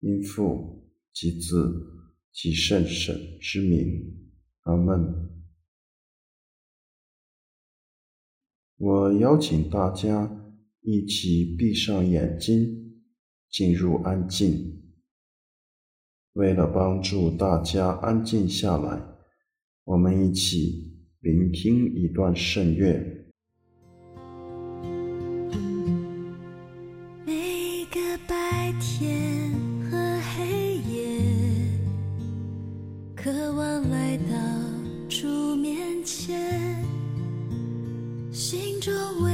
因父及子及圣神之名，阿门。我邀请大家一起闭上眼睛，进入安静。为了帮助大家安静下来，我们一起聆听一段圣乐。着我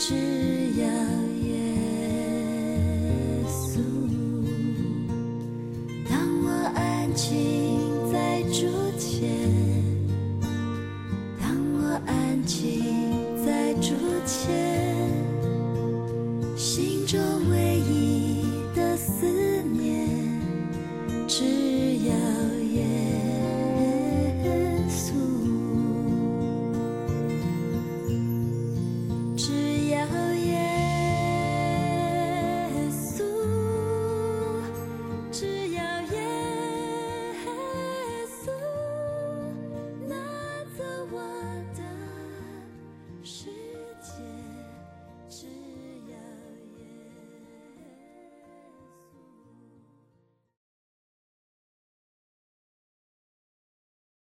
只要耶稣。我安静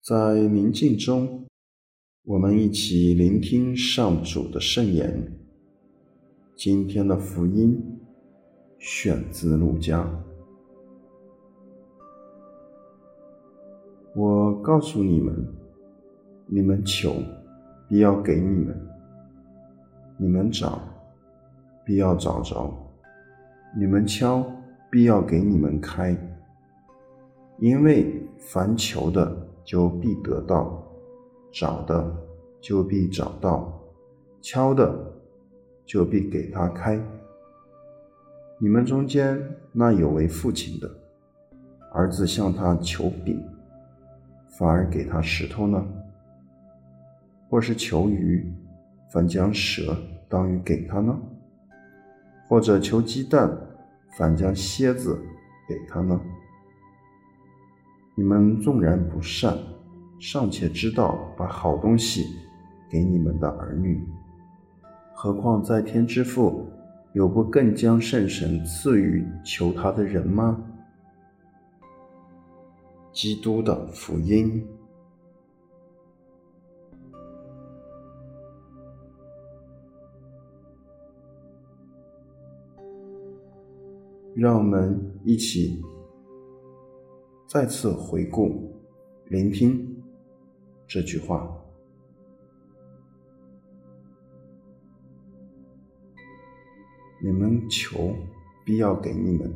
在宁静中，我们一起聆听上主的圣言。今天的福音选自路加。我告诉你们：你们求，必要给你们；你们找，必要找着；你们敲，必要给你们开。因为凡求的，就必得到，找的就必找到，敲的就必给他开。你们中间那有为父亲的，儿子向他求饼，反而给他石头呢？或是求鱼，反将蛇当鱼给他呢？或者求鸡蛋，反将蝎子给他呢？你们纵然不善，尚且知道把好东西给你们的儿女，何况在天之父有不更将圣神赐予求他的人吗？基督的福音。让我们一起。再次回顾聆听这句话。你们求必要给你们。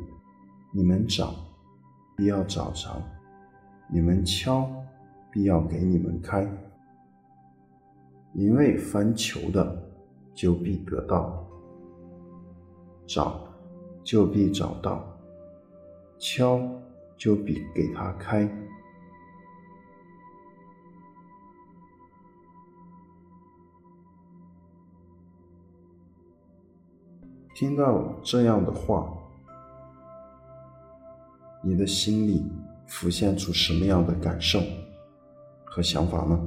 你们找必要找着。你们敲必要给你们开。因为凡求的就必得到。找就必找到。敲就比给他开。听到这样的话，你的心里浮现出什么样的感受和想法呢？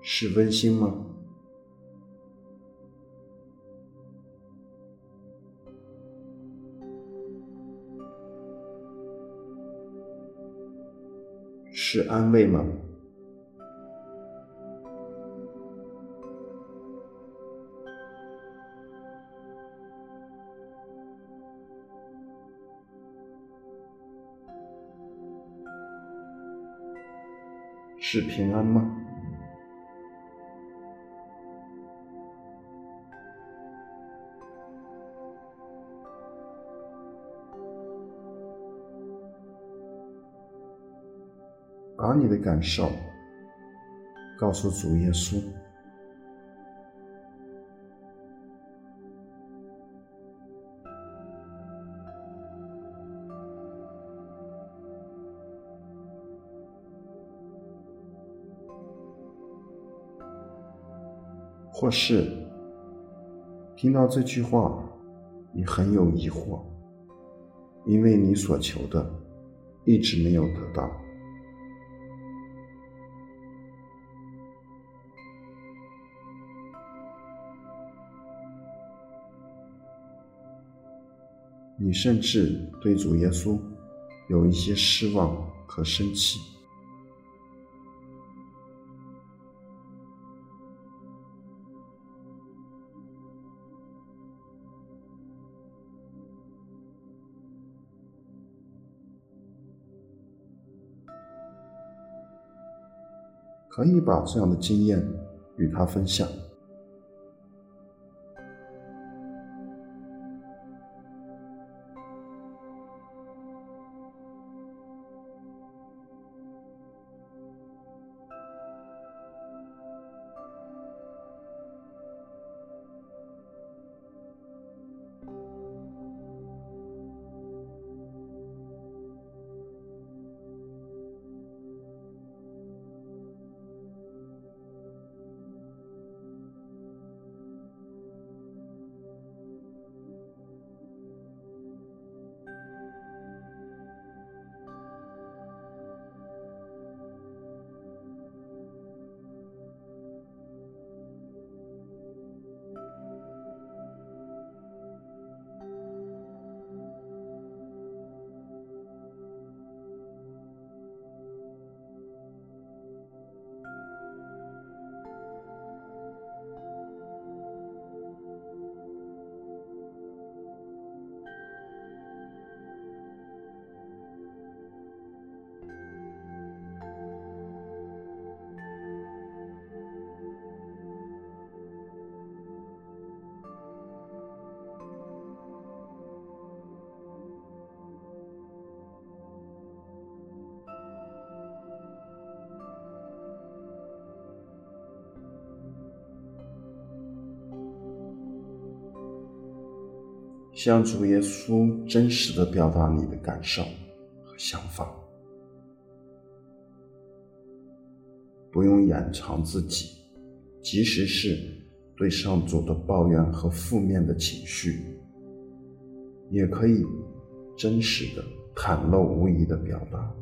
是温馨吗？是安慰吗？是平安吗？把你的感受告诉主耶稣，或是听到这句话，你很有疑惑，因为你所求的一直没有得到。你甚至对主耶稣有一些失望和生气，可以把这样的经验与他分享。向主耶稣真实的表达你的感受和想法，不用掩藏自己，即使是对上主的抱怨和负面的情绪，也可以真实的、袒露无遗的表达。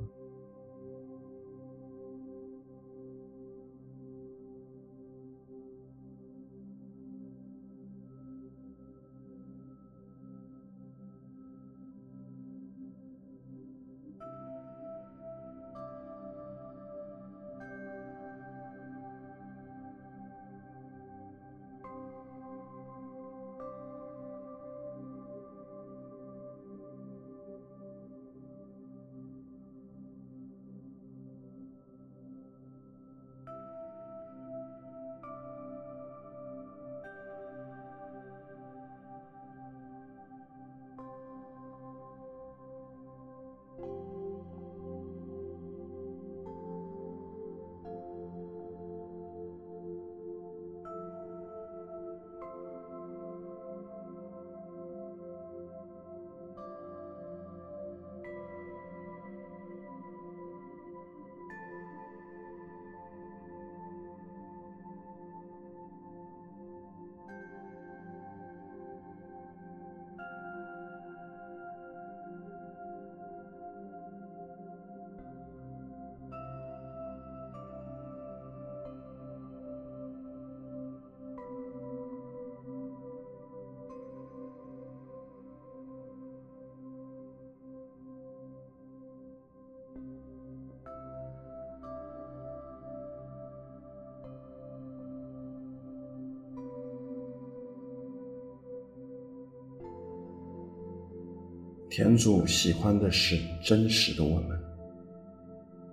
天主喜欢的是真实的我们，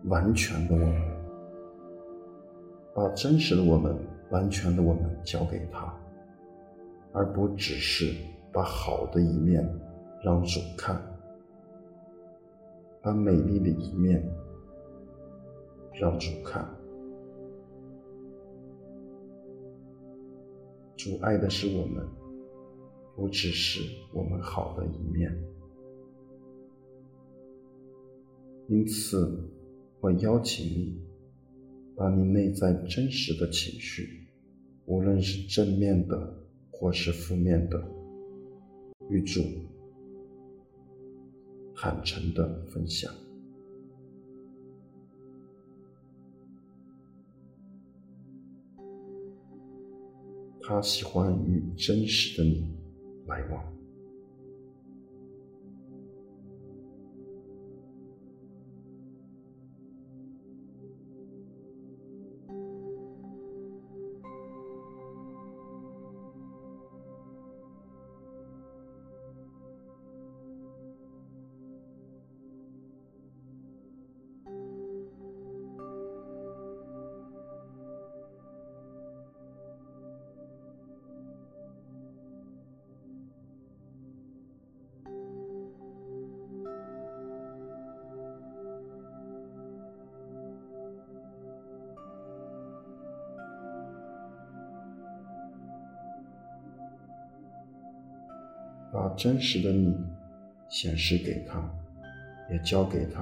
完全的我们，把真实的我们、完全的我们交给他，而不只是把好的一面让主看，把美丽的一面让主看。主爱的是我们，不只是我们好的一面。因此，我邀请你，把你内在真实的情绪，无论是正面的或是负面的，与主坦诚的分享。他喜欢与真实的你来往。把真实的你显示给他，也交给他。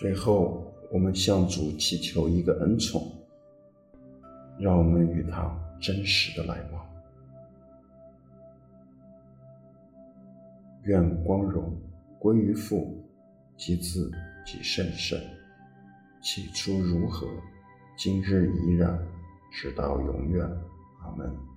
最后，我们向主祈求一个恩宠，让我们与他真实的来往。愿光荣归于父及子及圣神，起初如何，今日依然，直到永远。阿门。